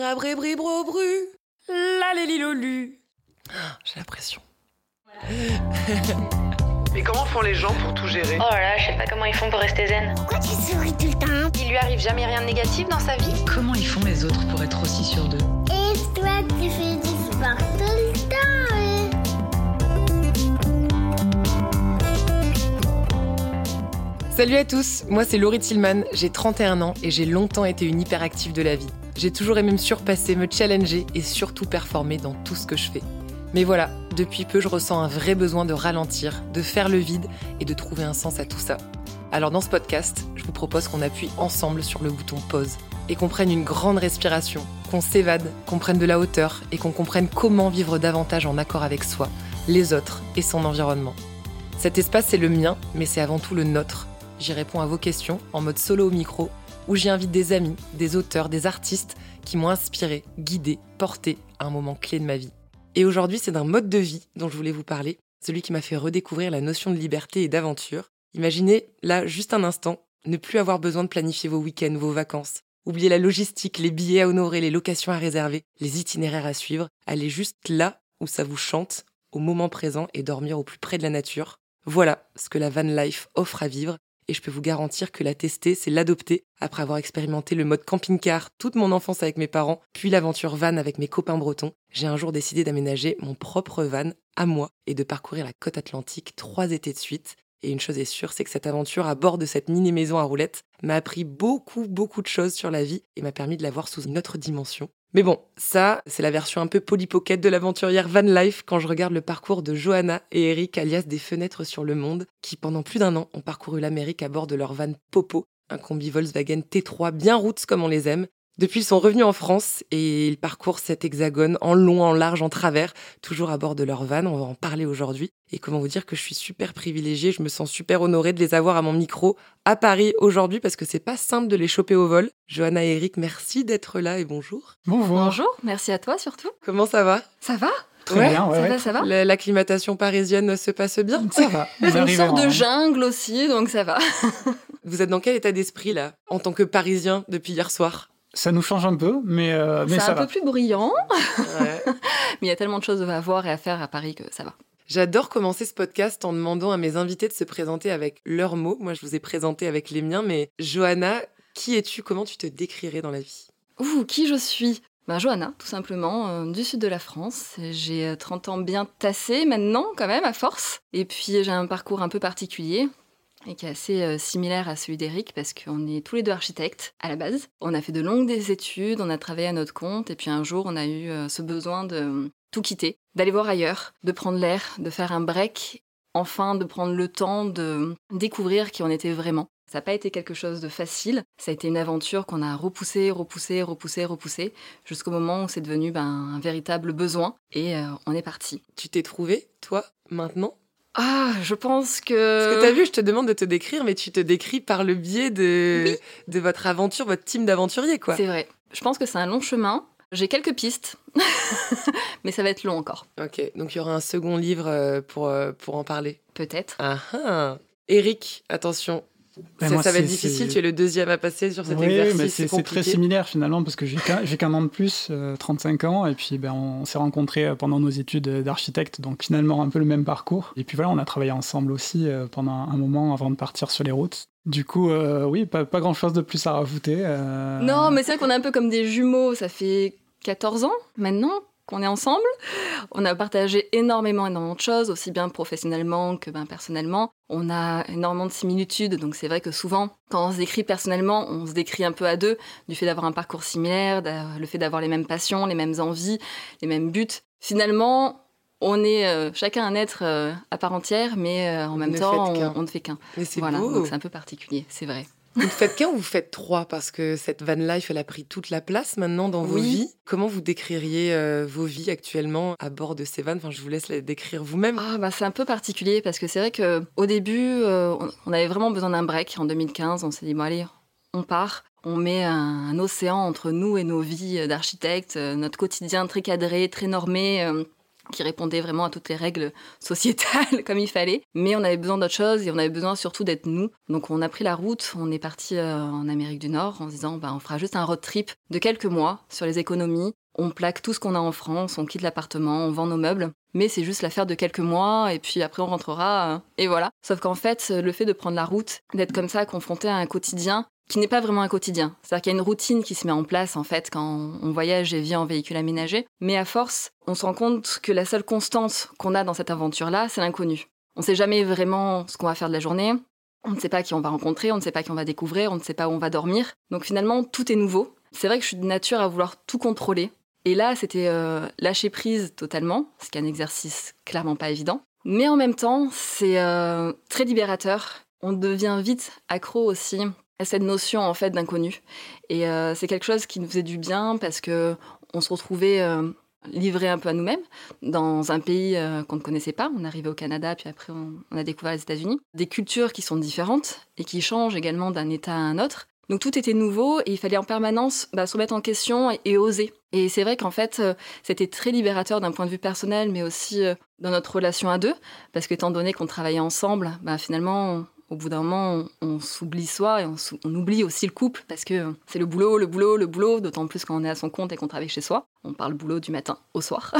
Rabribribro-bru, la lélilolu. J'ai la pression. Mais comment font les gens pour tout gérer? Oh là là, je sais pas comment ils font pour rester zen. Pourquoi tu souris tout le temps? Il lui arrive jamais rien de négatif dans sa vie? Comment ils font les autres pour être aussi sûrs d'eux? Et toi, tu fais du sport tout le temps hein? Salut à tous, moi c'est Laurie Tillman, j'ai 31 ans et j'ai longtemps été une hyperactive de la vie. J'ai toujours aimé me surpasser, me challenger et surtout performer dans tout ce que je fais. Mais voilà, depuis peu je ressens un vrai besoin de ralentir, de faire le vide et de trouver un sens à tout ça. Alors dans ce podcast, je vous propose qu'on appuie ensemble sur le bouton pause et qu'on prenne une grande respiration, qu'on s'évade, qu'on prenne de la hauteur et qu'on comprenne comment vivre davantage en accord avec soi, les autres et son environnement. Cet espace c'est le mien, mais c'est avant tout le nôtre. J'y réponds à vos questions en mode solo au micro, où j'y invite des amis, des auteurs, des artistes qui m'ont inspiré, guidé, porté à un moment clé de ma vie. Et aujourd'hui, c'est d'un mode de vie dont je voulais vous parler, celui qui m'a fait redécouvrir la notion de liberté et d'aventure. Imaginez, là, juste un instant, ne plus avoir besoin de planifier vos week-ends, vos vacances. Oubliez la logistique, les billets à honorer, les locations à réserver, les itinéraires à suivre. Allez juste là où ça vous chante, au moment présent et dormir au plus près de la nature. Voilà ce que la van life offre à vivre et je peux vous garantir que la tester, c'est l'adopter après avoir expérimenté le mode camping-car toute mon enfance avec mes parents, puis l'aventure van avec mes copains bretons. J'ai un jour décidé d'aménager mon propre van à moi et de parcourir la côte atlantique trois étés de suite. Et une chose est sûre, c'est que cette aventure à bord de cette mini maison à roulettes m'a appris beaucoup, beaucoup de choses sur la vie et m'a permis de la voir sous une autre dimension. Mais bon, ça, c'est la version un peu polypocket de l'aventurière Van Life quand je regarde le parcours de Johanna et Eric, alias des fenêtres sur le monde, qui pendant plus d'un an ont parcouru l'Amérique à bord de leur van Popo, un combi Volkswagen T3 bien roots comme on les aime. Depuis, ils sont revenus en France et ils parcourent cet hexagone en long, en large, en travers, toujours à bord de leur van. On va en parler aujourd'hui. Et comment vous dire que je suis super privilégiée, je me sens super honorée de les avoir à mon micro à Paris aujourd'hui parce que c'est pas simple de les choper au vol. Johanna et Eric, merci d'être là et bonjour. Bonjour. Bonjour, merci à toi surtout. Comment ça va? Ça va? Très Ouais, bien, ouais, Ça ouais. va, ça va? La- L'acclimatation parisienne se passe bien Ça va. on C'est une sorte de jungle aussi, donc ça va. Vous êtes dans quel état d'esprit là, en tant que parisien depuis hier soir? Ça nous change un peu, mais, euh, mais C'est ça un va. peu plus bruyant, Ouais. mais il y a tellement de choses à voir et à faire à Paris que ça va. J'adore commencer ce podcast en demandant à mes invités de se présenter avec leurs mots. Moi, je vous ai présenté avec les miens, mais Johanna, qui es-tu? Comment tu te décrirais dans la vie? Ouh, qui je suis? Ben, Johanna, tout simplement, euh, du sud de la France. J'ai euh, 30 ans bien tassés maintenant, quand même, à force. Et puis j'ai un parcours un peu particulier et qui est assez euh, similaire à celui d'Eric parce qu'on est tous les deux architectes à la base. On a fait de longues des études, on a travaillé à notre compte et puis un jour on a eu euh, ce besoin de euh, tout quitter, d'aller voir ailleurs, de prendre l'air, de faire un break, enfin de prendre le temps de découvrir qui on était vraiment. Ça n'a pas été quelque chose de facile, ça a été une aventure qu'on a repoussée, repoussée, repoussée, repoussée, jusqu'au moment où c'est devenu ben, un véritable besoin et on est parti. Tu t'es trouvé, toi, maintenant? Ah, je pense que... Parce que t'as vu, je te demande de te décrire, mais tu te décris par le biais de, Oui. de votre aventure, votre team d'aventuriers, quoi. C'est vrai. Je pense que c'est un long chemin. J'ai quelques pistes, mais ça va être long encore. Ok, donc il y aura un second livre euh, pour, euh, pour en parler. Peut-être. Ah ah Eric, attention. Ben, ça, moi, ça va être difficile, tu es le deuxième à passer sur cet Oui, exercice. mais c'est très similaire finalement parce que j'ai qu'un an de plus, euh, 35 ans, et puis ben, on s'est rencontrés euh, pendant nos études d'architecte, donc finalement un peu le même parcours. Et puis voilà, on a travaillé ensemble aussi euh, pendant un moment avant de partir sur les routes. Du coup, euh, oui, pas, pas grand chose de plus à rajouter. euh, Non, mais c'est vrai qu'on est un peu comme des jumeaux. Ça fait 14 ans maintenant qu'on est ensemble. On a partagé énormément, énormément de choses, aussi bien professionnellement que ben, personnellement. On a énormément de similitudes, donc c'est vrai que souvent, quand on se décrit personnellement, on se décrit un peu à deux, du fait d'avoir un parcours similaire, le fait d'avoir les mêmes passions, les mêmes envies, les mêmes buts. Finalement, on est euh, chacun un être euh, à part entière, mais euh, en même ne temps, on, ne fait qu'un. Voilà, beau. donc c'est un peu particulier, c'est vrai. Vous faites qu'un ou vous faites trois? Parce que cette van life, elle a pris toute la place maintenant dans vos vies. Comment vous décririez euh, vos vies actuellement à bord de ces vannes? Enfin, je vous laisse les décrire vous-même. Ah bah c'est un peu particulier parce que c'est vrai que au début euh, on- avait vraiment besoin d'un break en 2015. On s'est dit bon allez on part, on met un, un océan entre nous et nos vies d'architectes, euh, notre quotidien très cadré, très normé. Qui répondait vraiment à toutes les règles sociétales comme il fallait. Mais on avait besoin d'autre chose et on avait besoin surtout d'être nous. Donc on a pris la route, on est parti euh, en Amérique du Nord en se disant bah, on fera juste un road trip de quelques mois sur les économies. On plaque tout ce qu'on a en France, on quitte l'appartement, on vend nos meubles. Mais c'est juste l'affaire de quelques mois et puis après on rentrera. Euh, et voilà. Sauf qu'en fait, le fait de prendre la route, d'être comme ça confronté à un quotidien qui n'est pas vraiment un quotidien. C'est-à-dire qu'il y a une routine qui se met en place en fait quand on voyage et vit en véhicule aménagé. Mais à force, on se rend compte que la seule constante qu'on a dans cette aventure-là, c'est l'inconnu. On ne sait jamais vraiment ce qu'on va faire de la journée. On ne sait pas qui on va rencontrer, on ne sait pas qui on va découvrir, on ne sait pas où on va dormir. Donc finalement, tout est nouveau. C'est vrai que je suis de nature à vouloir tout contrôler. Et là, c'était euh, lâcher prise totalement, ce qui est un exercice clairement pas évident. Mais en même temps, c'est euh, très libérateur. On devient vite accro aussi cette notion en fait d'inconnu. Et euh, c'est quelque chose qui nous faisait du bien parce que on se retrouvait euh, livré un peu à nous-mêmes dans un pays euh, qu'on ne connaissait pas. On arrivait au Canada, puis après on, a découvert les États-Unis. Des cultures qui sont différentes et qui changent également d'un État à un autre. Donc tout était nouveau et il fallait en permanence bah, se remettre en question et, oser. Et c'est vrai qu'en fait, c'était très libérateur d'un point de vue personnel, mais aussi dans notre relation à deux, parce qu'étant donné qu'on travaillait ensemble, bah, finalement, au bout d'un moment, on, s'oublie soi et on, oublie aussi le couple parce que c'est le boulot, le boulot, le boulot, d'autant plus quand on est à son compte et qu'on travaille chez soi. On parle boulot du matin au soir.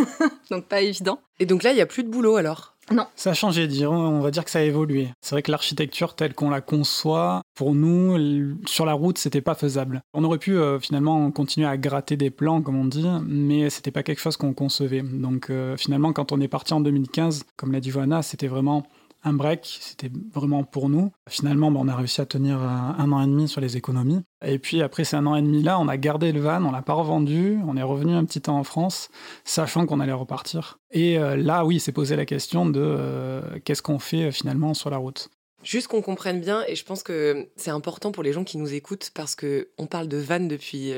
donc pas évident. Et donc là, il n'y a plus de boulot alors? Non. Ça a changé, on va dire que ça a évolué. C'est vrai que l'architecture telle qu'on la conçoit, pour nous, sur la route, c'était pas faisable. On aurait pu euh, finalement continuer à gratter des plans, comme on dit, mais c'était pas quelque chose qu'on concevait. Donc euh, finalement, quand on est parti en 2015, comme l'a dit Johanna, c'était vraiment un break, c'était vraiment pour nous. Finalement, bah, on a réussi à tenir un, an et demi sur les économies. Et puis après ces un an et demi là, on a gardé le van, on l'a pas revendu, on est revenu un petit temps en France, sachant qu'on allait repartir. Et euh, là, oui, c'est posé la question de euh, qu'est-ce qu'on fait euh, finalement sur la route. Juste qu'on comprenne bien, et je pense que c'est important pour les gens qui nous écoutent parce que on parle de van depuis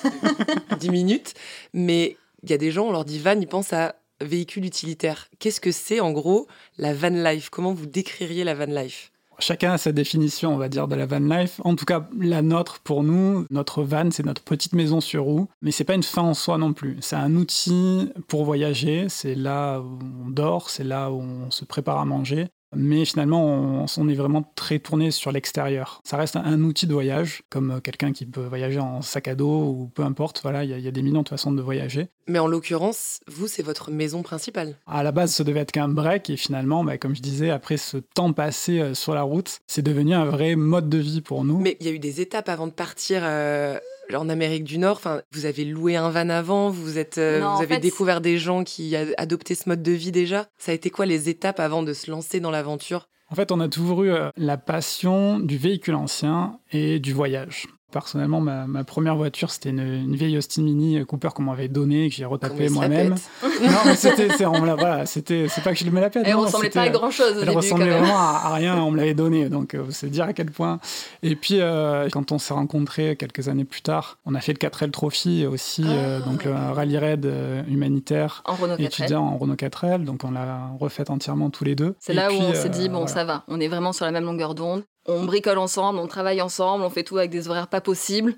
10 minutes, mais il y a des gens, on leur dit van, ils pensent à véhicule utilitaire. Qu'est-ce que c'est en gros la van life? Comment vous décririez la van life? Chacun a sa définition, on va dire, de la van life. En tout cas, la nôtre, pour nous, notre van, c'est notre petite maison sur roue. Mais c'est pas une fin en soi non plus. C'est un outil pour voyager. C'est là où on dort, c'est là où on se prépare à manger. Mais finalement, on, est vraiment très tourné sur l'extérieur. Ça reste un, outil de voyage, comme quelqu'un qui peut voyager en sac à dos ou peu importe. Voilà, il y, a des millions de façons de voyager. Mais en l'occurrence, vous, c'est votre maison principale. À la base, ça devait être qu'un break, et finalement, bah, comme je disais, après ce temps passé euh, sur la route, c'est devenu un vrai mode de vie pour nous. Mais il y a eu des étapes avant de partir. Euh, en Amérique du Nord, enfin, vous avez loué un van avant, vous êtes, euh, vous avez découvert des gens qui adoptaient ce mode de vie déjà. Ça a été quoi les étapes avant de se lancer dans l'aventure? En fait, on a toujours eu euh, la passion du véhicule ancien et du voyage. Personnellement, ma, première voiture, c'était une, vieille Austin Mini Cooper qu'on m'avait donnée, que j'ai retapé moi-même. non, mais c'était, c'est, voilà, c'était, c'est pas que je me la pète. Elle non, ressemblait pas à grand chose. Elle ressemblait vraiment à, rien. On me l'avait donnée, donc euh, c'est dire à quel point. Et puis, euh, quand on s'est rencontrés quelques années plus tard, on a fait le 4L Trophy aussi, euh, ah. donc un rallye raid humanitaire, en Renault 4L. étudiant en Renault 4L. Donc on l'a refait entièrement tous les deux. C'est là où on s'est dit bon, ça va, on est vraiment sur la même longueur d'onde on bricole ensemble, on travaille ensemble, on fait tout avec des horaires pas possibles.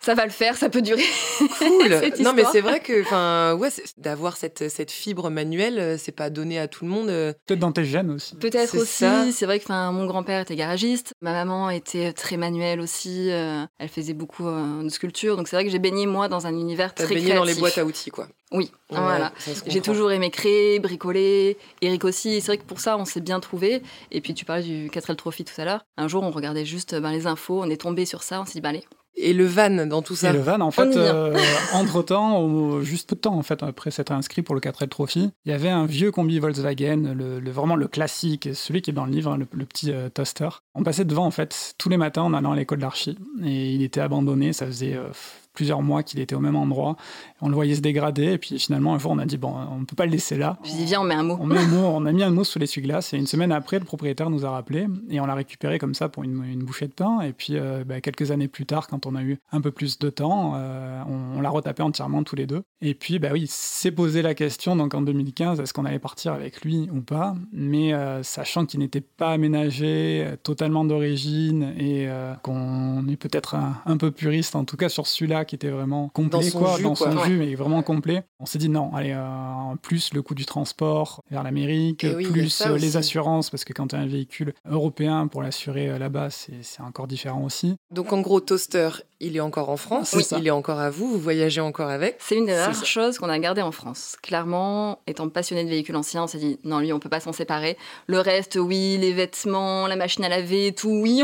Ça va le faire, ça peut durer. Cool. non, mais c'est vrai que, enfin, ouais, d'avoir cette, cette fibre manuelle, euh, c'est pas donné à tout le monde. Euh. Peut-être dans tes gènes aussi. Peut-être aussi. C'est vrai que, mon grand-père était garagiste, ma maman était très manuelle aussi. Euh, elle faisait beaucoup de sculpture, donc c'est vrai que j'ai baigné moi dans un univers très baigné dans les boîtes à outils, quoi. Oui, voilà. J'ai toujours aimé créer, bricoler. Eric aussi. C'est vrai que pour ça, on s'est bien trouvé. Et puis, tu parlais du 4L Trophy tout à l'heure. Un jour, on regardait juste ben, les infos, on est tombé sur ça, on s'est dit, ben, allez, et le van dans tout ça Et le van, en fait, euh, entre-temps, juste peu de temps, en fait, après s'être inscrit pour le 4L Trophy, il y avait un vieux combi Volkswagen, le, vraiment le classique, celui qui est dans le livre, le, petit euh, toaster. On passait devant, en fait, tous les matins en allant à l'école d'archi. Et il était abandonné, ça faisait... Euh, plusieurs mois qu'il était au même endroit. On le voyait se dégrader. Et puis finalement, un jour, on a dit, bon, on ne peut pas le laisser là. Je dis, viens, on met un mot. On, met un mot, on a mis un mot sous l'essuie-glace. Et une semaine après, le propriétaire nous a rappelé. Et on l'a récupéré comme ça pour une, bouchée de pain. Et puis, euh, bah, quelques années plus tard, quand on a eu un peu plus de temps, euh, on l'a retapé entièrement tous les deux. Et puis, bah oui, s'est posé la question, donc en 2015, est-ce qu'on allait partir avec lui ou pas? Mais euh, sachant qu'il n'était pas aménagé totalement d'origine et qu'on est peut-être un, peu puriste, en tout cas sur celui-là qui était vraiment complet, Dans son quoi, jus, dans quoi. son Ouais. jus, mais vraiment complet. On s'est dit non, allez, en plus le coût du transport vers l'Amérique, oui, a plus euh, les aussi. assurances, parce que quand tu as un véhicule européen pour l'assurer euh, là-bas, c'est c'est encore différent aussi. Donc en gros, Toaster, il est encore en France, ça. il est encore à vous, vous voyagez encore avec. C'est une des rares choses qu'on a gardées en France. Clairement, étant passionné de véhicules anciens, on s'est dit non, lui, on peut pas s'en séparer. Le reste, oui, les vêtements, la machine à laver, tout, oui,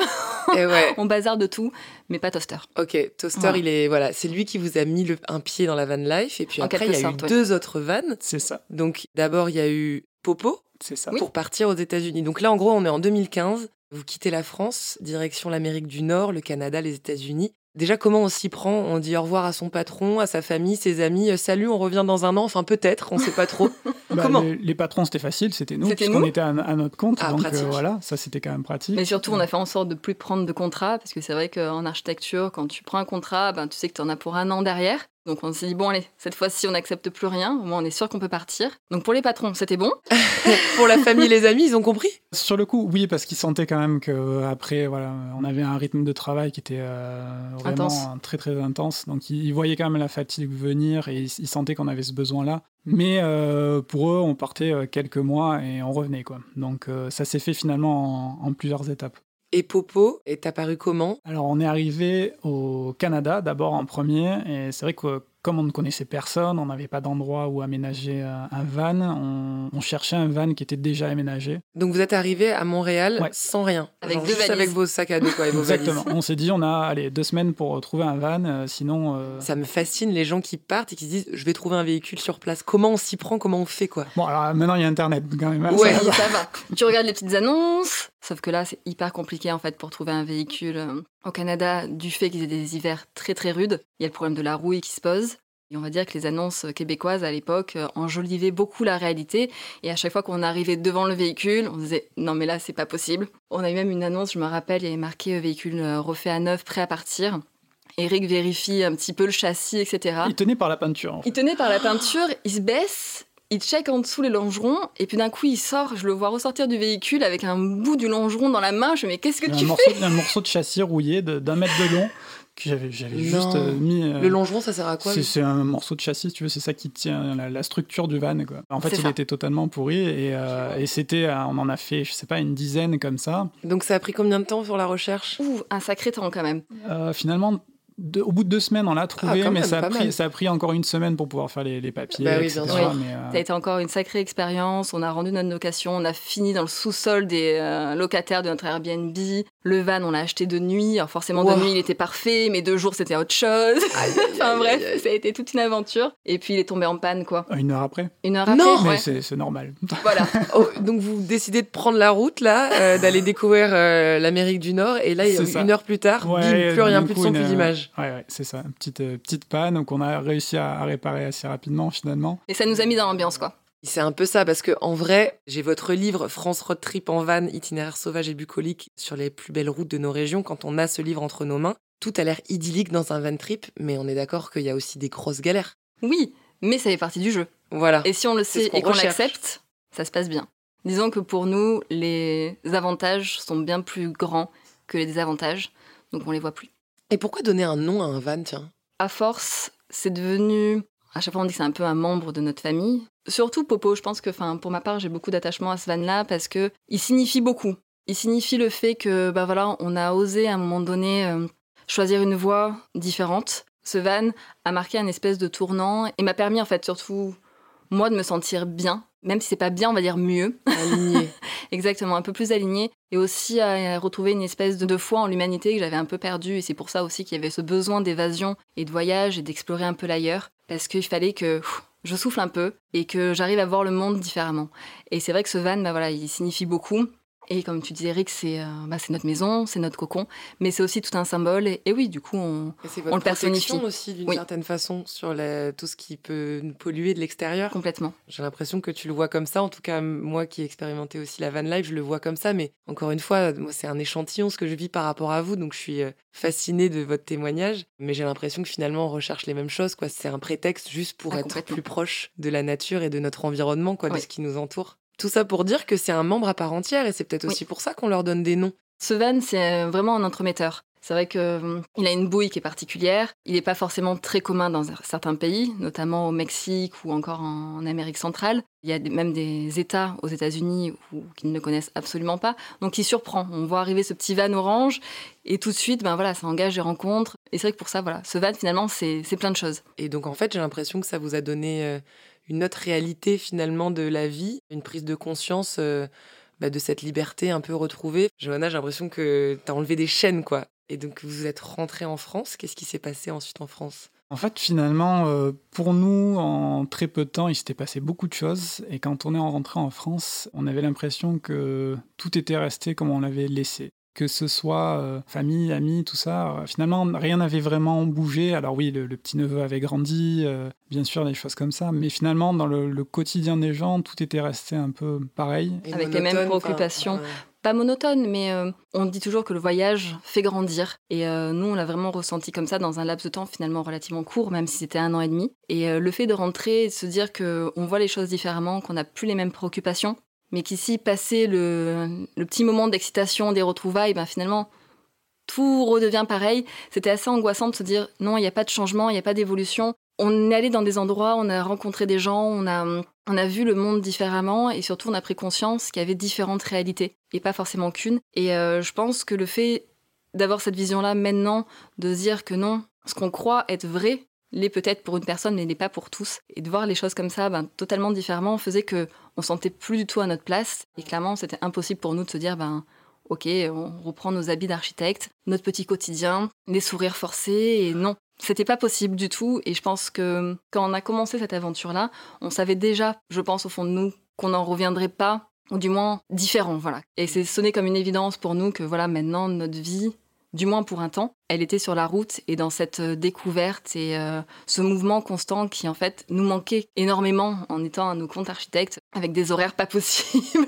Et ouais, on bazarde de tout, mais pas toaster. ok, Toaster, il est voilà, c'est lui qui vous a mis le- un pied dans la van life, et puis En après il y a eu ouais. deux autres vannes. C'est ça, Donc d'abord il y a eu Popo c'est ça. pour partir aux États-Unis. Donc là en gros on est en 2015. Vous quittez la France, direction l'Amérique du Nord, le Canada, les États-Unis. Déjà, comment on s'y prend? On dit au revoir à son patron, à sa famille, ses amis. euh, Salut, on revient dans un an. Enfin, peut-être, on sait pas trop. Bah, Comment? les, les patrons, c'était facile, c'était nous, puisqu'on était à, à notre compte. Ah, donc euh, voilà, ça c'était quand même pratique. Mais surtout, on a fait en sorte de plus prendre de contrats, parce que c'est vrai qu'en architecture, quand tu prends un contrat, ben, tu sais que tu en as pour un an derrière. Donc on s'est dit, bon allez, cette fois-ci, on n'accepte plus rien, au moins on est sûr qu'on peut partir. Donc pour les patrons, c'était bon. Pour la famille, les amis, ils ont compris Sur le coup, oui, parce qu'ils sentaient quand même que après, voilà, on avait un rythme de travail qui était euh, vraiment Intense. très très intense. Donc ils, ils voyaient quand même la fatigue venir et ils, ils sentaient qu'on avait ce besoin-là. Mais euh, pour eux, on partait euh, quelques mois et on revenait quoi. Donc euh, ça s'est fait finalement en, en plusieurs étapes. Et Popo est apparu comment? Alors on est arrivé au Canada d'abord en premier et c'est vrai que comme on ne connaissait personne, on n'avait pas d'endroit où aménager euh, un van, on, on cherchait un van qui était déjà aménagé. Donc vous êtes arrivé à Montréal Ouais. sans rien. Avec Genre deux juste valises. avec vos sacs à dos quoi, et vos Exactement. valises. On s'est dit, on a allez, deux semaines pour trouver un van, euh, sinon. euh, Ça me fascine les gens qui partent et qui se disent je vais trouver un véhicule sur place. Comment on s'y prend Comment on fait quoi? Bon, alors maintenant il y a Internet quand même. hein, Ouais. ça ça va. Tu regardes les petites annonces, sauf que là, c'est hyper compliqué en fait pour trouver un véhicule au Canada du fait qu'ils aient des hivers très très rudes. Il y a le problème de la rouille qui se pose. Et on va dire que les annonces québécoises à l'époque euh, enjolivaient beaucoup la réalité. Et à chaque fois qu'on arrivait devant le véhicule, on se disait non mais là c'est pas possible. On a eu même une annonce, je me rappelle, il y avait marqué euh, véhicule euh, refait à neuf, prêt à partir. Eric vérifie un petit peu le châssis, etc. Il tenait par la peinture. en fait. Il tenait par la peinture, il se baisse, il check en dessous les longerons, et puis d'un coup il sort, je le vois ressortir du véhicule avec un bout du longeron dans la main, je me dis mais qu'est-ce que Il y a tu un, fais morceau, un morceau de châssis rouillé d'un mètre de long que j'avais juste euh, mis. euh, Le longeron, ça sert à quoi c'est un morceau de châssis, si tu veux, c'est ça qui tient la, la structure du van. Quoi. En fait, il ça. était totalement pourri et, euh, et c'était, on en a fait, je sais pas, une dizaine comme ça. Donc ça a pris combien de temps pour la recherche? Ouh, un sacré temps quand même. Euh, finalement, de- au bout de deux semaines, on l'a trouvé, Ah, quand mais même, ça, a pris, mal. ça a pris encore une semaine pour pouvoir faire les, les papiers, Bah oui, etc. bien sûr. mais, euh, Ça a été encore une sacrée expérience. On a rendu notre location, on a fini dans le sous-sol des euh, locataires de notre Airbnb. Le van, on l'a acheté de nuit. Alors forcément, Wow. de nuit, il était parfait, mais de jour, c'était autre chose. enfin bref, ça a été toute une aventure. Et puis il est tombé en panne, quoi. une heure après. Une heure après, Non Mais ouais. c'est normal. Voilà. Oh, donc vous décidez de prendre la route là, euh, d'aller découvrir euh, l'Amérique du Nord, et là, ça. une heure plus tard, Ouais, bim, plus rien, plus de son, une, plus euh, d'image. Ouais, ouais, c'est ça. Une petite, euh, petite panne qu'on a réussi à, à réparer assez rapidement finalement. Et ça nous a mis dans l'ambiance, quoi. C'est un peu ça, parce que en vrai, j'ai votre livre France Road Trip en van, itinéraire sauvage et bucolique sur les plus belles routes de nos régions. Quand on a ce livre entre nos mains, tout a l'air idyllique dans un van trip, mais on est d'accord qu'il y a aussi des grosses galères. Oui, mais ça fait partie du jeu. Voilà. Et si on le sait et qu'on l'accepte, ça se passe bien. Disons que pour nous, les avantages sont bien plus grands que les désavantages, donc on les voit plus. Et pourquoi donner un nom à un van, tiens? À force, c'est devenu. À chaque fois, on dit que c'est un peu un membre de notre famille. Surtout Popo, je pense que, pour ma part, j'ai beaucoup d'attachement à ce van-là parce que il signifie beaucoup. Il signifie le fait que, bah voilà, on a osé à un moment donné euh, choisir une voie différente. Ce van a marqué un espèce de tournant et m'a permis, en fait, surtout moi, de me sentir bien. Même si c'est pas bien, on va dire mieux. Aligné. Exactement, un peu plus aligné et aussi à retrouver une espèce de, de foi en l'humanité que j'avais un peu perdue. Et c'est pour ça aussi qu'il y avait ce besoin d'évasion et de voyage et d'explorer un peu l'ailleurs. Parce qu'il fallait que pff, je souffle un peu et que j'arrive à voir le monde différemment. Et c'est vrai que ce van, bah voilà, il signifie beaucoup. Et comme tu dis, Eric, c'est euh, bah, c'est notre maison, c'est notre cocon, mais c'est aussi tout un symbole. Et, et oui, du coup, on, Et c'est on votre le personnifie. aussi d'une Oui. certaine façon sur la- tout ce qui peut nous polluer de l'extérieur. complètement. J'ai l'impression que tu le vois comme ça. En tout cas, moi qui ai expérimenté aussi la van life, je le vois comme ça. Mais encore une fois, moi, c'est un échantillon ce que je vis par rapport à vous. Donc, je suis euh, fascinée de votre témoignage. Mais j'ai l'impression que finalement, on recherche les mêmes choses. quoi. C'est un prétexte juste pour Ah, être plus proche de la nature et de notre environnement, quoi, de ce qui nous entoure. Tout ça pour dire que c'est un membre à part entière. Et c'est peut-être Oui. aussi pour ça qu'on leur donne des noms. Ce van, c'est euh, vraiment un entremetteur. C'est vrai qu'il a une bouille qui est particulière. Il n'est pas forcément très commun dans certains pays, notamment au Mexique ou encore en, Amérique centrale. Il y a même des États aux États-Unis qu'ils ne connaissent absolument pas. Donc il surprend. On voit arriver ce petit van orange et tout de suite, ben voilà, ça engage des rencontres. Et c'est vrai que pour ça, voilà, ce van finalement, c'est c'est plein de choses. Et donc, en fait, j'ai l'impression que ça vous a donné euh, une autre réalité finalement de la vie, une prise de conscience euh, bah, de cette liberté un peu retrouvée. Johanna, j'ai l'impression que tu as enlevé des chaînes, quoi. Et donc, vous êtes rentrée en France. Qu'est-ce qui s'est passé ensuite en France? En fait, finalement, euh, pour nous, en très peu de temps, il s'était passé beaucoup de choses. Et quand on est rentré en France, on avait l'impression que tout était resté comme on l'avait laissé. Que ce soit euh, famille, amis, tout ça, euh, finalement, rien n'avait vraiment bougé. Alors oui, le, le petit-neveu avait grandi, euh, bien sûr, des choses comme ça. Mais finalement, dans le, le quotidien des gens, tout était resté un peu pareil. Et Avec les mêmes enfin, préoccupations. ouais. Pas monotone, mais euh, on dit toujours que le voyage fait grandir. Et euh, nous, on l'a vraiment ressenti comme ça dans un laps de temps finalement relativement court, même si c'était un an et demi. Et euh, le fait de rentrer et de se dire que on voit les choses différemment, qu'on n'a plus les mêmes préoccupations, mais qu'ici, passer le, le petit moment d'excitation des retrouvailles, ben, finalement, tout redevient pareil. C'était assez angoissant de se dire non, il n'y a pas de changement, il n'y a pas d'évolution. On est allé dans des endroits, on a rencontré des gens, on a, on a vu le monde différemment et surtout on a pris conscience qu'il y avait différentes réalités et pas forcément qu'une. Et euh, je pense que le fait d'avoir cette vision-là maintenant, de dire que non, ce qu'on croit être vrai, l'est peut-être pour une personne, mais n'est pas pour tous. Et de voir les choses comme ça, ben, totalement différemment, faisait que on sentait plus du tout à notre place. Et clairement, c'était impossible pour nous de se dire, ben, ok, on reprend nos habits d'architecte, notre petit quotidien, les sourires forcés, et non. C'était pas possible du tout, et je pense que quand on a commencé cette aventure-là, on savait déjà, je pense au fond de nous, qu'on n'en reviendrait pas, ou du moins différent, voilà. Et c'est sonné comme une évidence pour nous que voilà, maintenant notre vie, du moins pour un temps, elle était sur la route et dans cette euh, découverte et euh, ce mouvement constant qui en fait nous manquait énormément en étant à nos comptes architectes avec des horaires pas possibles.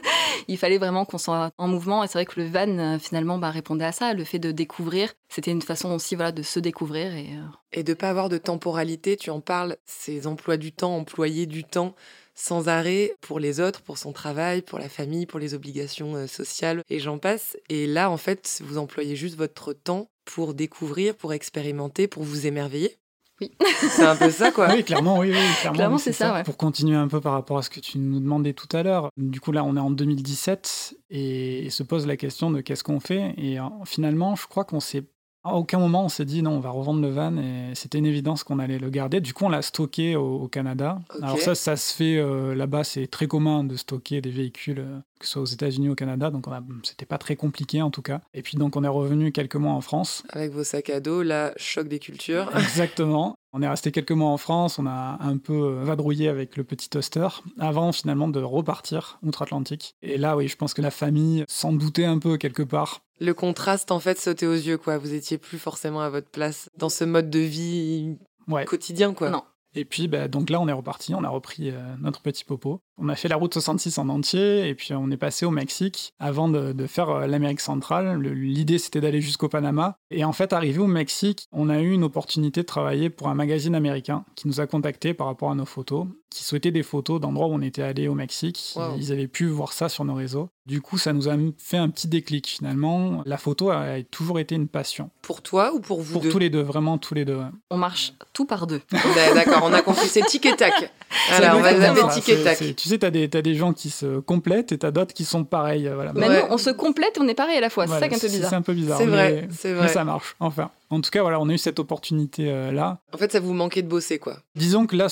Il fallait vraiment qu'on soit en mouvement et c'est vrai que le van euh, finalement bah, répondait à ça, le fait de découvrir, c'était une façon aussi voilà de se découvrir et euh, Et de pas avoir de temporalité, tu en parles, ces emplois du temps, employer du temps sans arrêt pour les autres, pour son travail, pour la famille, pour les obligations euh, sociales, et j'en passe. Et là, en fait, vous employez juste votre temps pour découvrir, pour expérimenter, pour vous émerveiller. Oui. C'est un peu ça, quoi. Oui, clairement, oui, oui, clairement. C'est ça, ouais. Pour continuer un peu par rapport à ce que tu nous demandais tout à l'heure, du coup, là, on est en 2017 et, et se pose la question de qu'est-ce qu'on fait. Et euh, finalement, je crois qu'on s'est. À aucun moment, on s'est dit non, on va revendre le van et c'était une évidence qu'on allait le garder. Du coup, on l'a stocké au, au Canada. Alors, ça, ça se fait euh, là-bas, c'est très commun de stocker des véhicules, euh, que ce soit aux États-Unis ou au Canada. Donc, c'était pas très compliqué en tout cas. Et puis, donc, on est revenu quelques mois en France. Avec vos sacs à dos, là, choc des cultures. Exactement. On est resté quelques mois en France, on a un peu euh, vadrouillé avec le petit toaster avant finalement de repartir outre-Atlantique. Et là, oui, je pense que la famille s'en doutait un peu quelque part. Le contraste, en fait, sautait aux yeux, quoi. Vous étiez plus forcément à votre place dans ce mode de vie Ouais. quotidien, quoi. Non. Et puis, bah, donc là, on est reparti, on a repris euh, notre petit popo. On a fait la route 66 en entier, et puis on est passé au Mexique avant de, de faire euh, l'Amérique centrale. Le- L'idée, c'était d'aller jusqu'au Panama. Et en fait, arrivé au Mexique, on a eu une opportunité de travailler pour un magazine américain qui nous a contactés par rapport à nos photos, qui souhaitait des photos d'endroits où on était allé au Mexique. Wow. Ils avaient pu voir ça sur nos réseaux. Du coup, ça nous a fait un petit déclic finalement. La photo a toujours été une passion. Pour toi ou pour vous Pour deux tous les deux, vraiment tous les deux. ouais. on marche tout par deux. Bah, D'accord, on a compris, c'est tic et tac. Alors, on va ça. tic et tac. C'est- Tu sais, t'as des, t'as des gens qui se complètent et t'as d'autres qui sont pareils. euh, Voilà. Mais Ouais. nous, on se complète, on est pareil à la fois. C'est ça qui est un peu c'est- bizarre. C'est un peu bizarre. C'est vrai, mais- c'est Mais vrai. ça marche, enfin. En tout cas, voilà, on a eu cette opportunité-là. En fait, ça vous manquait de bosser, quoi. Disons que là,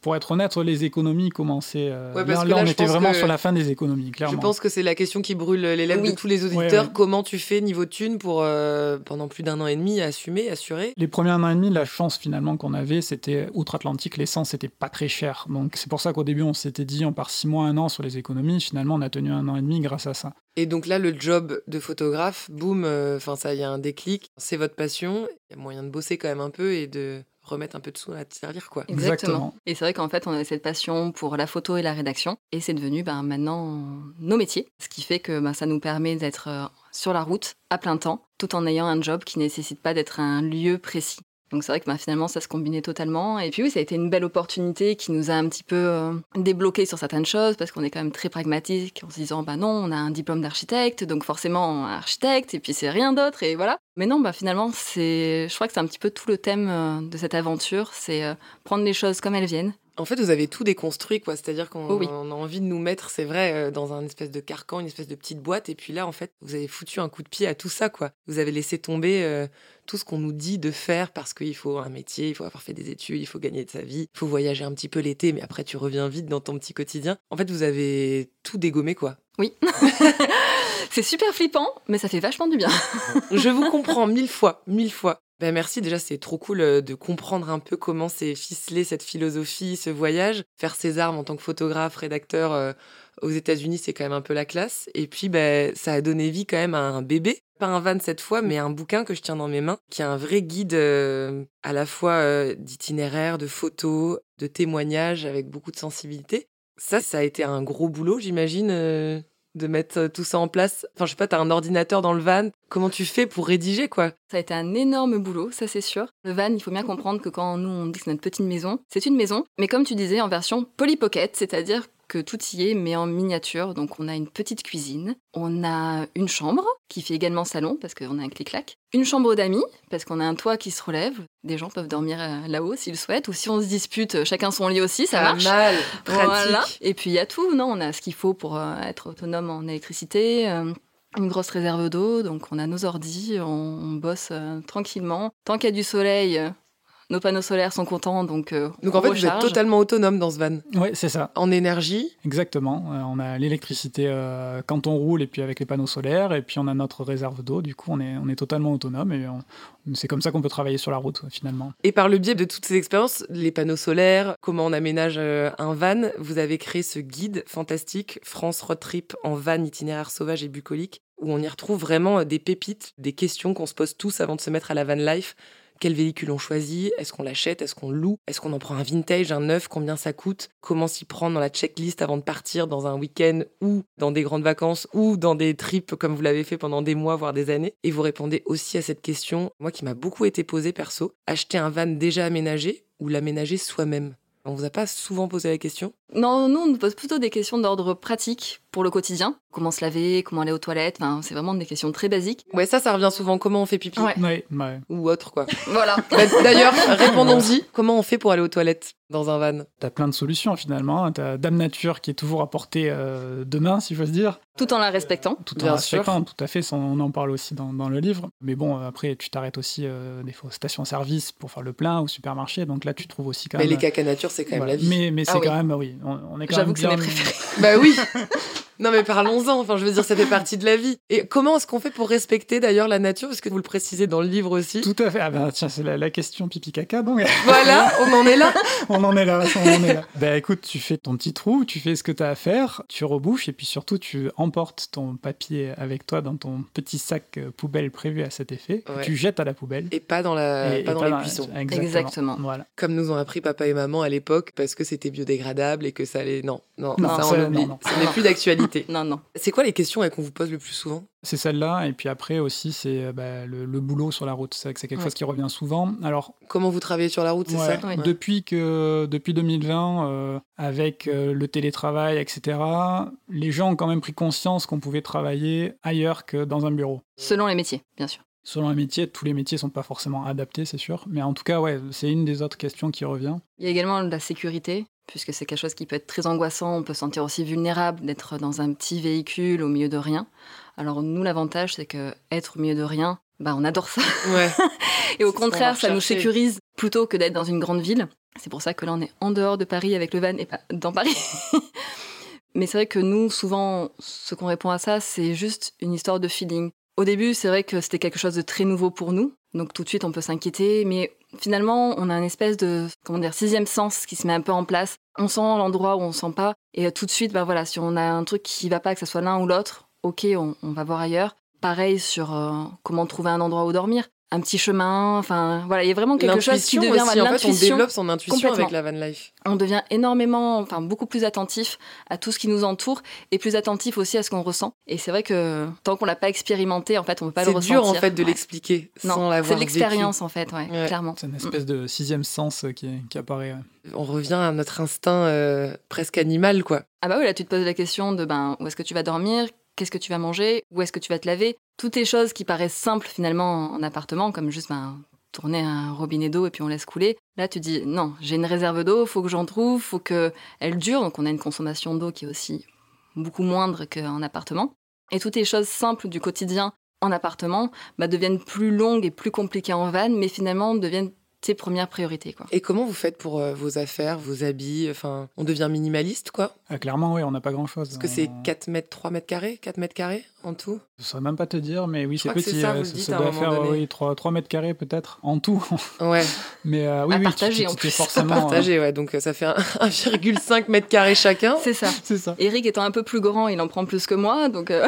pour être honnête, les économies commençaient. euh, Ouais, parce là, que là, là, on je était pense vraiment que- sur la fin des économies, clairement. Je pense que c'est la question qui brûle les lèvres de tous les Ouais, auditeurs. ouais. Comment tu fais niveau thune pour, euh, pendant plus d'un an et demi, assumer, assurer? Les premiers un an et demi, la chance finalement qu'on avait, c'était outre-Atlantique, l'essence n'était pas très chère. Donc c'est pour ça qu'au début, on s'était dit, on part six mois, un an sur les économies. Finalement, on a tenu un an et demi grâce à ça. Et donc là, le job de photographe, boum, euh, enfin ça, il y a un déclic, c'est votre passion, il y a moyen de bosser quand même un peu et de remettre un peu de sous à te servir, quoi. Exactement. Exactement. Et c'est vrai qu'en fait, on a cette passion pour la photo et la rédaction. Et c'est devenu ben, maintenant nos métiers. Ce qui fait que ben, ça nous permet d'être euh, sur la route à plein temps, tout en ayant un job qui nécessite pas d'être un lieu précis. Donc c'est vrai que ben, finalement, ça se combinait totalement. Et puis oui, ça a été une belle opportunité qui nous a un petit peu euh, débloqué sur certaines choses parce qu'on est quand même très pragmatique en se disant, bah non, on a un diplôme d'architecte, donc forcément architecte, et puis c'est rien d'autre, et voilà. Mais non, bah finalement, c'est, je crois que c'est un petit peu tout le thème euh, de cette aventure, c'est euh, prendre les choses comme elles viennent. En fait, vous avez tout déconstruit, quoi. C'est-à-dire qu'on Oh oui. a envie de nous mettre, c'est vrai, euh, dans un espèce de carcan, une espèce de petite boîte. Et puis là, en fait, vous avez foutu un coup de pied à tout ça, quoi. Vous avez laissé tomber tout ce qu'on nous dit de faire parce qu'il faut un métier, il faut avoir fait des études, il faut gagner de sa vie, il faut voyager un petit peu l'été, mais après, tu reviens vite dans ton petit quotidien. En fait, vous avez tout dégommé, quoi. Oui. c'est super flippant, mais ça fait vachement du bien. Je vous comprends mille fois, mille fois. Ben merci, déjà c'est trop cool euh, de comprendre un peu comment c'est ficelé cette philosophie, ce voyage. Faire ses armes en tant que photographe, rédacteur euh, aux États-Unis, c'est quand même un peu la classe. Et puis ben, ça a donné vie quand même à un bébé. Pas un van cette fois, mais un bouquin que je tiens dans mes mains, qui est un vrai guide euh, à la fois euh, d'itinéraire, de photos, de témoignages avec beaucoup de sensibilité. Ça, ça a été un gros boulot, j'imagine. euh, de mettre tout ça en place. Enfin, je sais pas, t'as un ordinateur dans le van. Comment tu fais pour rédiger, quoi? Ça a été un énorme boulot, ça c'est sûr. Le van, il faut bien comprendre que quand nous on dit que c'est notre petite maison, c'est une maison, mais comme tu disais, en version Polly Pocket, c'est-à-dire que tout y est, mais en miniature. Donc on a une petite cuisine, on a une chambre qui fait également salon parce qu'on a un clic-clac, une chambre d'amis parce qu'on a un toit qui se relève. Des gens peuvent dormir euh, là-haut s'ils souhaitent, ou si on se dispute, euh, chacun son lit aussi, ça Pas marche. mal, pratique. Voilà. Et puis il y a tout, non? On a ce qu'il faut pour euh, être autonome en électricité. une grosse réserve d'eau, donc on a nos ordis, on, bosse euh, tranquillement. Tant qu'il y a du soleil, nos panneaux solaires sont contents, donc euh, Donc on en fait, vous êtes totalement autonome dans ce van. Ouais, c'est ça. En énergie, Exactement. Euh, on a l'électricité euh, quand on roule et puis avec les panneaux solaires, et puis on a notre réserve d'eau. Du coup, on est, on est totalement autonome et on- c'est comme ça qu'on peut travailler sur la route finalement. Et par le biais de toutes ces expériences, les panneaux solaires, comment on aménage euh, un van, vous avez créé ce guide fantastique, France Road Trip en van itinéraire sauvage et bucolique, où on y retrouve vraiment des pépites, des questions qu'on se pose tous avant de se mettre à la van life. Quel véhicule on choisit Est-ce qu'on l'achète Est-ce qu'on loue Est-ce qu'on en prend un vintage, un neuf Combien ça coûte Comment s'y prendre dans la checklist avant de partir dans un week-end ou dans des grandes vacances ou dans des trips comme vous l'avez fait pendant des mois, voire des années. Et vous répondez aussi à cette question, moi qui m'a beaucoup été posée perso, acheter un van déjà aménagé ou l'aménager soi-même? On vous a pas souvent posé la question? Non, nous, on nous pose plutôt des questions d'ordre pratique pour le quotidien. Comment se laver, comment aller aux toilettes, enfin, c'est vraiment des questions très basiques. Ouais, ça, ça revient souvent. Comment on fait pipi Ouais. Ouais, ouais. Ou autre, quoi. Voilà. Bah, D'ailleurs, répondons-y. Comment on fait pour aller aux toilettes dans un van? T'as plein de solutions finalement. T'as Dame Nature qui est toujours à portée euh, de main, si j'ose dire. Tout en la respectant. Tout Bien en sûr. respectant, tout à fait. On en parle aussi dans, dans le livre. Mais bon, euh, après, tu t'arrêtes aussi euh, des fois aux stations-service pour faire le plein, au supermarché. Donc là, tu trouves aussi quand Mais même. les caca nature, c'est quand même voilà. la vie. Mais, mais Ah c'est oui. quand même, oui. On, on est quand J'avoue que c'est mes bien- préférés. Bah oui Non mais parlons-en, enfin je veux dire ça fait partie de la vie. Et comment est-ce qu'on fait pour respecter d'ailleurs la nature? Parce que vous le précisez dans le livre aussi. Tout à fait. Ah ben, tiens, c'est la, la question pipi-caca. Donc, Voilà, on en est là. on en est là. On en est là. ben écoute, tu fais ton petit trou, tu fais ce que tu as à faire, tu rebouches et puis surtout, tu emportes ton papier avec toi dans ton petit sac euh, poubelle prévu à cet effet. Ouais. Tu jettes à la poubelle. Et pas dans, la, Et- pas et dans les buissons. Exactement. Exactement. Voilà. Comme nous ont appris papa et maman à l'époque, parce que c'était biodégradable et que ça allait... Non, non, Non, ça on ça, oublie. non, non. Ce n'est plus d'actualité. Non, non. C'est quoi les questions qu'on vous pose le plus souvent? C'est celle-là. Et puis après aussi, c'est euh, bah, le, le boulot sur la route. C'est vrai que c'est quelque Ouais. chose qui revient souvent. Alors, Comment vous travaillez sur la route, c'est Ouais. ça? Ouais. Depuis, que, depuis 2020, euh, avec euh, le télétravail, etc., les gens ont quand même pris conscience qu'on pouvait travailler ailleurs que dans un bureau. Selon les métiers, bien sûr. Selon les métiers, tous les métiers sont pas forcément adaptés, c'est sûr. Mais en tout cas, ouais, c'est une des autres questions qui revient. Il y a également la sécurité, puisque c'est quelque chose qui peut être très angoissant. On peut se sentir aussi vulnérable d'être dans un petit véhicule au milieu de rien. Alors nous, l'avantage, c'est que être au milieu de rien, bah, on adore ça. Ouais. Et au contraire, ça nous sécurise plutôt que d'être dans une grande ville. C'est pour ça que là, on est en dehors de Paris avec le van et pas dans Paris. Mais c'est vrai que nous, souvent, ce qu'on répond à ça, c'est juste une histoire de feeling. Au début, c'est vrai que c'était quelque chose de très nouveau pour nous. Donc tout de suite, on peut s'inquiéter. Mais finalement, on a un espèce de, comment dire, sixième sens qui se met un peu en place. On sent l'endroit où on sent pas. Et euh, tout de suite, bah voilà, si on a un truc qui va pas, que ce soit l'un ou l'autre, ok, on, on va voir ailleurs. Pareil sur euh, comment trouver un endroit où dormir, un petit chemin. Enfin, voilà, il y a vraiment quelque chose qui devient aussi, en fait, on développe son intuition avec la van life. On devient énormément, enfin beaucoup plus attentif à tout ce qui nous entoure et plus attentif aussi à ce qu'on ressent. Et c'est vrai que tant qu'on l'a pas expérimenté, en fait, on peut pas le C'est ressentir. dur en fait de Ouais. l'expliquer sans Non, l'avoir c'est de l'expérience en fait, ouais, Ouais. clairement. C'est une espèce de sixième sens euh, qui, qui apparaît. ouais. On revient à notre instinct euh, presque animal, quoi. Ah bah oui, là tu te poses la question de ben où est-ce que tu vas dormir, qu'est-ce que tu vas manger, où est-ce que tu vas te laver. Toutes les choses qui paraissent simples finalement en appartement, comme juste ben, tourner un robinet d'eau et puis on laisse couler. Là tu dis non, j'ai une réserve d'eau, faut que j'en trouve, faut que elle dure. Donc on a une consommation d'eau qui est aussi beaucoup moindre qu'en appartement. Et toutes les choses simples du quotidien en appartement bah, deviennent plus longues et plus compliquées en van, mais finalement deviennent tes premières priorités. Quoi. Et comment vous faites pour euh, vos affaires, vos habits Enfin, on devient minimaliste, quoi? Ah, clairement, oui, on n'a pas grand-chose. Parce que c'est On- 4 mètres, 3 mètres carrés 4 mètres carrés en tout? Je ne saurais même pas te dire, mais oui, c'est crois que c'est petit. ça, euh, vous le dites à un doit moment faire donné. oui, 3, 3 mètres carrés peut-être en tout. Ouais, mais euh, oui, À oui, partager, tu, en tu- tu plus. forcément. partagé, ouais. Donc euh, ça fait un- 1,5 mètres carrés chacun. C'est ça. euh, c'est ça. Eric étant un peu plus grand, il en prend plus que moi, donc euh,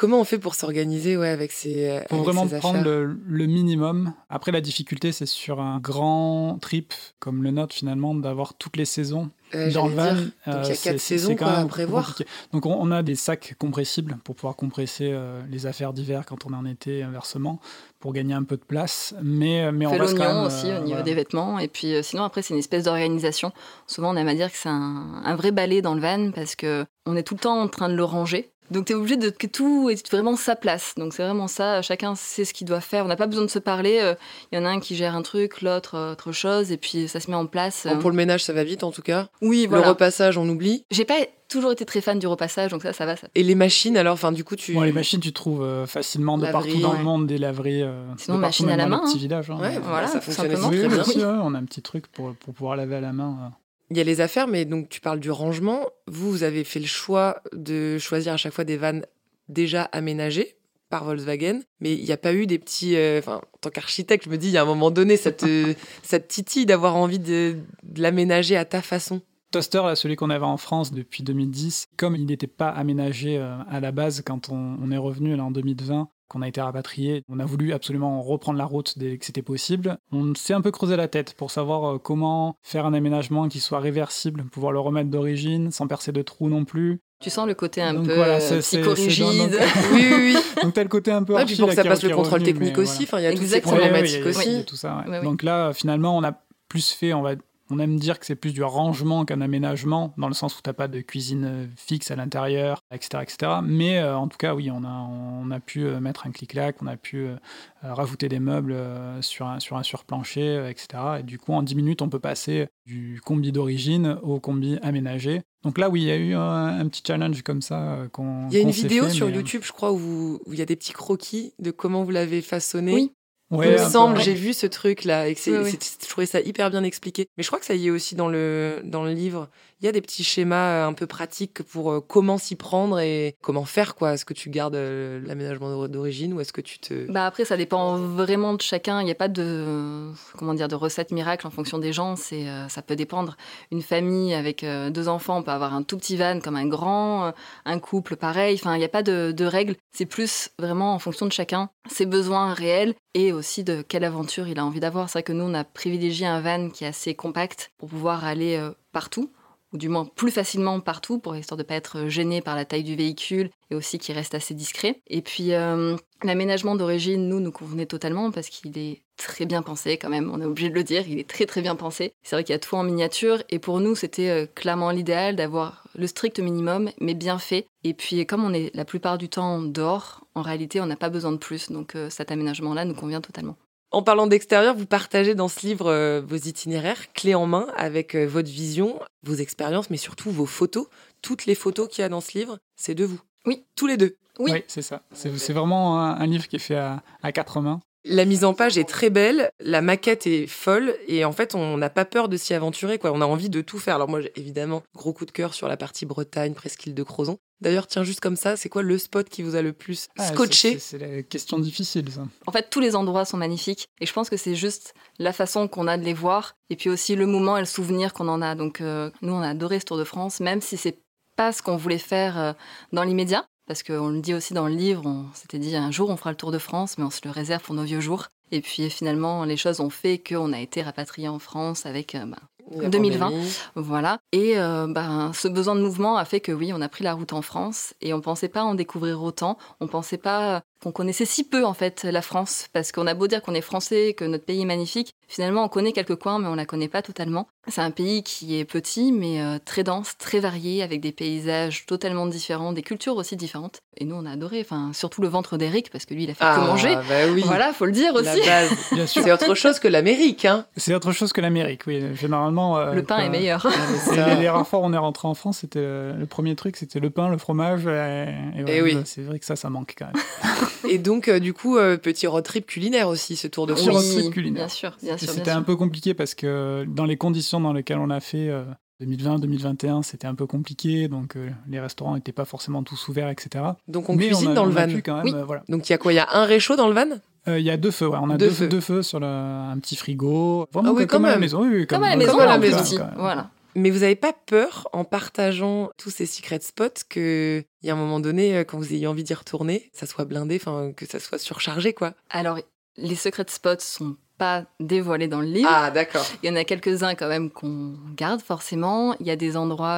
Comment on fait pour s'organiser, ouais, avec ces, euh, faut avec vraiment ces prendre le, le minimum. Après, la difficulté, c'est sur un grand trip comme le nôtre, finalement, d'avoir toutes les saisons Euh, dans le van. j'allais dire. euh, Donc il y a c'est- quatre c'est- saisons c'est quand quoi, même à prévoir. compliqué. Donc on, on a des sacs compressibles pour pouvoir compresser euh, les affaires d'hiver quand on est en été, inversement, pour gagner un peu de place. Mais, mais on fait reste quand même, aussi euh, au niveau voilà. des vêtements. Et puis euh, sinon, après, c'est une espèce d'organisation. Souvent, on aime à dire que c'est un, un vrai balai dans le van parce que on est tout le temps en train de le ranger. Donc, tu es obligé de que tout ait vraiment sa place. Donc, c'est vraiment ça. Chacun sait ce qu'il doit faire. On n'a pas besoin de se parler. euh, Il y en a un qui gère un truc, l'autre euh, autre chose. Et puis, ça se met en place. Bon, pour le ménage, ça va vite en tout cas. Oui, Le voilà. repassage, on oublie. J'ai pas toujours été très fan du repassage. Donc, ça, ça va. Ça... Et les machines, alors, enfin, du coup, tu. Bon, les machines, tu trouves euh, facilement de Laverie, partout dans ouais. le monde des laveries. euh, Sinon, de machine à la main, hein. villages. hein. Ouais, Voilà, ça fonctionne oui, bien. aussi, ouais, on a un petit truc pour, pour pouvoir laver à la main. Il y a les affaires, mais donc tu parles du rangement. Vous, vous avez fait le choix de choisir à chaque fois des vannes déjà aménagées par Volkswagen, mais il n'y a pas eu des petits. euh, Enfin, en tant qu'architecte, je me dis, il y a un moment donné, ça te, ça titille d'avoir envie de, l'aménager à ta façon. Toaster, celui qu'on avait en France depuis 2010, comme il n'était pas aménagé euh, à la base quand on, est revenu en 2020, qu'on a été rapatrié, on a voulu absolument reprendre la route dès que c'était possible. On s'est un peu creusé la tête pour savoir euh, comment faire un aménagement qui soit réversible, pouvoir le remettre d'origine sans percer de trous non plus. Tu sens le côté un Donc peu voilà, euh, psychorigide. Oui, oui, oui. Donc t'as le côté un peu Ouais, archi, puis pour que ça passe le contrôle revenu, technique aussi, enfin, il y a toutes ces problématiques aussi. a tout ça, ouais. Ouais, ouais. Donc là, finalement, on a plus fait, on va, on aime dire que c'est plus du rangement qu'un aménagement, dans le sens où t'as pas de cuisine euh, fixe à l'intérieur, etc., etc. Mais euh, en tout cas, oui, on a, on a pu euh, mettre un clic-clac, on a pu euh, rajouter des meubles euh, sur un, sur un surplancher, etc. Et du coup, en 10 minutes, on peut passer du combi d'origine au combi aménagé. Donc là, oui, il y a eu un, un petit challenge comme ça qu'on. Il y a une vidéo fait, sur mais, YouTube, je crois, où, vous- où il y a des petits croquis de comment vous l'avez façonné. Oui. Ouais, il me semble, j'ai vu ce truc là, et que c'est- Oui, oui. c'est- je trouvais ça hyper bien expliqué. Mais je crois que ça y est aussi dans le, dans le livre. Il y a des petits schémas euh, un peu pratiques pour euh, comment s'y prendre et comment faire quoi. Est-ce que tu gardes euh, l'aménagement d'or- d'origine ou est-ce que tu te. Bah après, ça dépend vraiment de chacun. Il n'y a pas de comment dire de recette miracle en fonction des gens. C'est ça peut dépendre. Une famille avec deux enfants peut avoir un tout petit van comme un grand. Un couple pareil. Enfin, il n'y a pas de, de règles. C'est plus vraiment en fonction de chacun, ses besoins réels et aussi de quelle aventure il a envie d'avoir. C'est vrai que nous, on a privilégié un van qui est assez compact pour pouvoir aller partout ou du moins plus facilement partout, pour histoire de pas être gêné par la taille du véhicule et aussi qu'il reste assez discret. Et puis euh, l'aménagement d'origine, nous, nous convenait totalement parce qu'il est très bien pensé quand même, on est obligé de le dire, il est très très bien pensé. C'est vrai qu'il y a tout en miniature et pour nous, c'était euh, clairement l'idéal d'avoir le strict minimum, mais bien fait. Et puis comme on est la plupart du temps dehors, en réalité, on n'a pas besoin de plus, donc euh, cet aménagement-là nous convient totalement. En parlant d'extérieur, vous partagez dans ce livre euh, vos itinéraires clés en main avec euh, votre vision, vos expériences, mais surtout vos photos. Toutes les photos qu'il y a dans ce livre, c'est de vous. Oui. Tous les deux. Oui. Oui, c'est ça. C'est vraiment un, un livre qui est fait à, à quatre mains. La mise en page est très belle, la maquette est folle et en fait on n'a pas peur de s'y aventurer quoi. On a envie de tout faire. Alors moi j'ai évidemment gros coup de cœur sur la partie Bretagne, presqu'île de Crozon. D'ailleurs tiens juste comme ça, c'est quoi le spot qui vous a le plus Ah, scotché? c'est la question difficile, ça. En fait, tous les endroits sont magnifiques et je pense que c'est juste la façon qu'on a de les voir et puis aussi le moment et le souvenir qu'on en a. Donc, euh, nous, on a adoré ce Tour de France, même si c'est pas ce qu'on voulait faire euh, dans l'immédiat. Parce qu'on le dit aussi dans le livre, on s'était dit un jour on fera le tour de France, mais on se le réserve pour nos vieux jours. Et puis finalement, les choses ont fait qu'on a été rapatrié en France avec euh, bah, La 2020. pandémie. Voilà. Et euh, ben, ce besoin de mouvement a fait que oui, on a pris la route en France et on pensait pas en découvrir autant. On pensait pas qu'on connaissait si peu en fait la France parce qu'on a beau dire qu'on est français, que notre pays est magnifique. Finalement, on connaît quelques coins, mais on la connaît pas totalement. C'est un pays qui est petit, mais euh, très dense, très varié, avec des paysages totalement différents, des cultures aussi différentes. Et nous, on a adoré. Enfin, surtout le ventre d'Eric parce que lui, il a fait que manger. bah oui. Voilà, faut le dire La aussi. base. Bien sûr. C'est autre chose que l'Amérique, hein. C'est autre chose que l'Amérique, oui. Généralement. Euh, Le pain est meilleur. Les, rares fois où on est rentré en France, c'était le, le premier truc, c'était le pain, le fromage. Et, Eh oui. C'est vrai que ça, ça manque quand même. Et donc, euh, du coup, euh, petit road trip culinaire aussi, ce tour de Petit France. road trip culinaire. bien sûr, bien sûr. C'était un peu compliqué parce que dans les conditions dans lesquelles on a fait euh, 2020-2021, c'était un peu compliqué. Donc euh, les restaurants n'étaient pas forcément tous ouverts, etc. Donc, on Mais cuisine a- dans le on van. pu quand même, Oui. euh, voilà. Donc, il y a quoi? Il y a un réchaud dans le van? Euh, Il y a deux feux, ouais. on a Deux deux, feux. deux feux sur le- un petit frigo. Vraiment Ah oui, comme à la maison. Oui, Comme à la maison, Comme à la maison. même. Voilà. Mais vous n'avez pas peur, en partageant tous ces secret spots, qu'il y a un moment donné, euh, quand vous ayez envie d'y retourner, ça soit blindé, enfin, que ça soit surchargé, quoi? Alors, les secrets spots sont pas dévoilés dans le livre. Ah, d'accord. Il y en a quelques-uns quand même qu'on garde forcément. Il y a des endroits,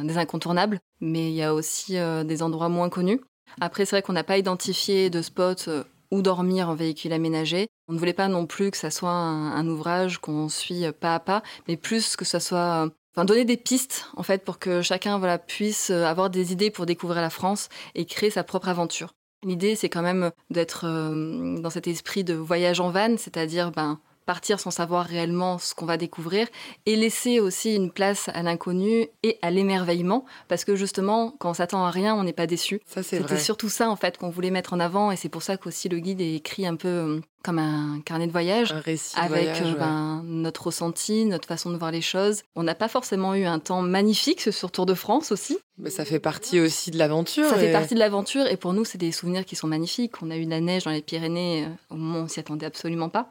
euh, des incontournables, mais il y a aussi euh, des endroits moins connus. Après, c'est vrai qu'on n'a pas identifié de spot où dormir en véhicule aménagé. On ne voulait pas non plus que ça soit un, ouvrage qu'on suit pas à pas, mais plus que ça soit... Enfin, donner des pistes, en fait, pour que chacun voilà, puisse avoir des idées pour découvrir la France et créer sa propre aventure. L'idée, c'est quand même d'être euh, dans cet esprit de voyage en van, c'est-à-dire ben, partir sans savoir réellement ce qu'on va découvrir et laisser aussi une place à l'inconnu et à l'émerveillement, parce que justement, quand on s'attend à rien, on n'est pas déçu. Ça, c'est C'était surtout ça, en fait, qu'on voulait mettre en avant, et c'est pour ça qu'aussi le guide est écrit un peu euh, comme un carnet de voyage. Un récit de Avec voyage, euh, ouais. ben, notre ressenti, notre façon de voir les choses. On n'a pas forcément eu un temps magnifique ce sur Tour de France aussi. Mais ça fait partie aussi de l'aventure. Ça fait partie de l'aventure et pour nous, c'est des souvenirs qui sont magnifiques. On a eu de la neige dans les Pyrénées euh, au moment où on s'y attendait absolument pas.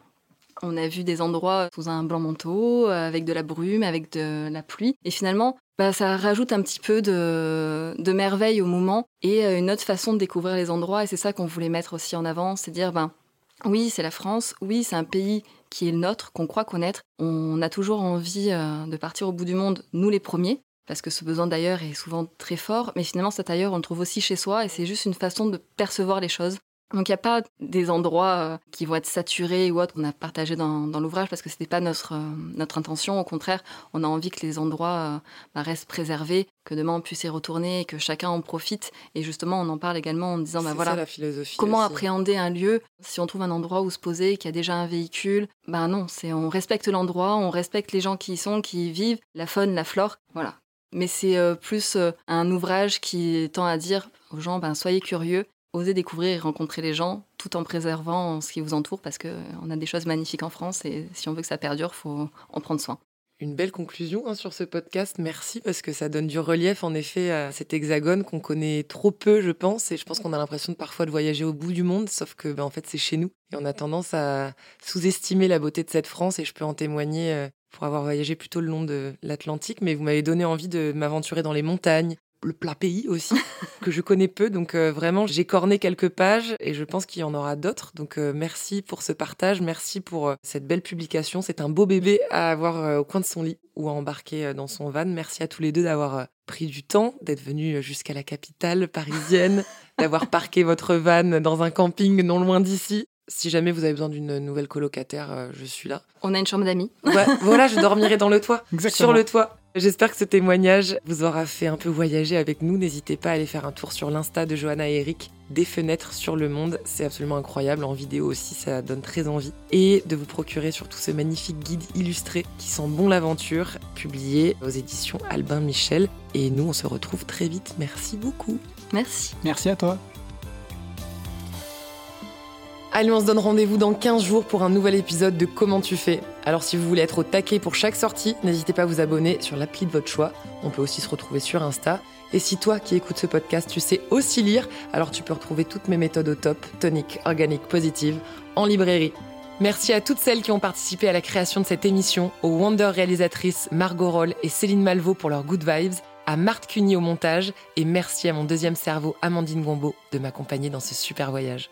On a vu des endroits sous un blanc manteau, euh, avec de la brume, avec de la pluie. Et finalement, bah, ça rajoute un petit peu de, de merveille au moment et euh, une autre façon de découvrir les endroits. Et c'est ça qu'on voulait mettre aussi en avant, c'est dire, ben, oui, c'est la France, oui, c'est un pays qui est le nôtre, qu'on croit connaître. On a toujours envie euh, de partir au bout du monde, nous les premiers, parce que ce besoin d'ailleurs est souvent très fort, mais finalement cet ailleurs on le trouve aussi chez soi et c'est juste une façon de percevoir les choses. Donc il n'y a pas des endroits euh, qui vont être saturés ou autres qu'on a partagé dans, dans l'ouvrage parce que ce n'était pas notre, euh, notre intention. Au contraire, on a envie que les endroits euh, bah, restent préservés, que demain on puisse y retourner, que chacun en profite. Et justement, on en parle également en disant, bah voilà, ça la philosophie. Comment aussi. appréhender un lieu Si on trouve un endroit où se poser, qu'il y a déjà un véhicule, ben non, c'est on respecte l'endroit, on respecte les gens qui y sont, qui y vivent, la faune, la flore, voilà. Mais c'est plus un ouvrage qui tend à dire aux gens, ben soyez curieux, osez découvrir et rencontrer les gens, tout en préservant ce qui vous entoure, parce que euh, a des choses magnifiques en France et si on veut que ça perdure, faut en prendre soin. Une belle conclusion hein, sur ce podcast. Merci parce que ça donne du relief en effet à cet hexagone qu'on connaît trop peu, je pense. Et je pense qu'on a l'impression de parfois de voyager au bout du monde, sauf que ben, en fait c'est chez nous. Et on a tendance à sous-estimer la beauté de cette France. Et je peux en témoigner euh, pour avoir voyagé plutôt le long de l'Atlantique. Mais vous m'avez donné envie de m'aventurer dans les montagnes. Le plat pays aussi, que je connais peu. Donc euh, vraiment, j'ai corné quelques pages et je pense qu'il y en aura d'autres. Donc euh, merci pour ce partage, merci pour euh, cette belle publication. C'est un beau bébé à avoir euh, au coin de son lit ou à embarquer euh, dans son van. Merci à tous les deux d'avoir euh, pris du temps, d'être venus jusqu'à la capitale parisienne, d'avoir parqué votre van dans un camping non loin d'ici. Si jamais vous avez besoin d'une nouvelle colocataire, euh, je suis là. On a une chambre d'amis. Ouais, voilà, je dormirai dans le toit, Exactement. sur le toit. J'espère que ce témoignage vous aura fait un peu voyager avec nous. N'hésitez pas à aller faire un tour sur l'Insta de Johanna et Eric, des fenêtres sur le monde. C'est absolument incroyable. En vidéo aussi, ça donne très envie. Et de vous procurer surtout ce magnifique guide illustré qui sent bon l'aventure, publié aux éditions Albin Michel. Et nous, on se retrouve très vite. Merci beaucoup. Merci. Merci à toi. Allez, on se donne rendez-vous dans 15 jours pour un nouvel épisode de Comment tu fais. Alors si vous voulez être au taquet pour chaque sortie, n'hésitez pas à vous abonner sur l'appli de votre choix. On peut aussi se retrouver sur Insta. Et si toi qui écoutes ce podcast, tu sais aussi lire, alors tu peux retrouver toutes mes méthodes au top, tonique, organique, positive, en librairie. Merci à toutes celles qui ont participé à la création de cette émission, aux Wonder réalisatrices Margot Roll et Céline Malvaux pour leurs good vibes, à Marthe Cuny au montage et merci à mon deuxième cerveau, Amandine Gombeau, de m'accompagner dans ce super voyage.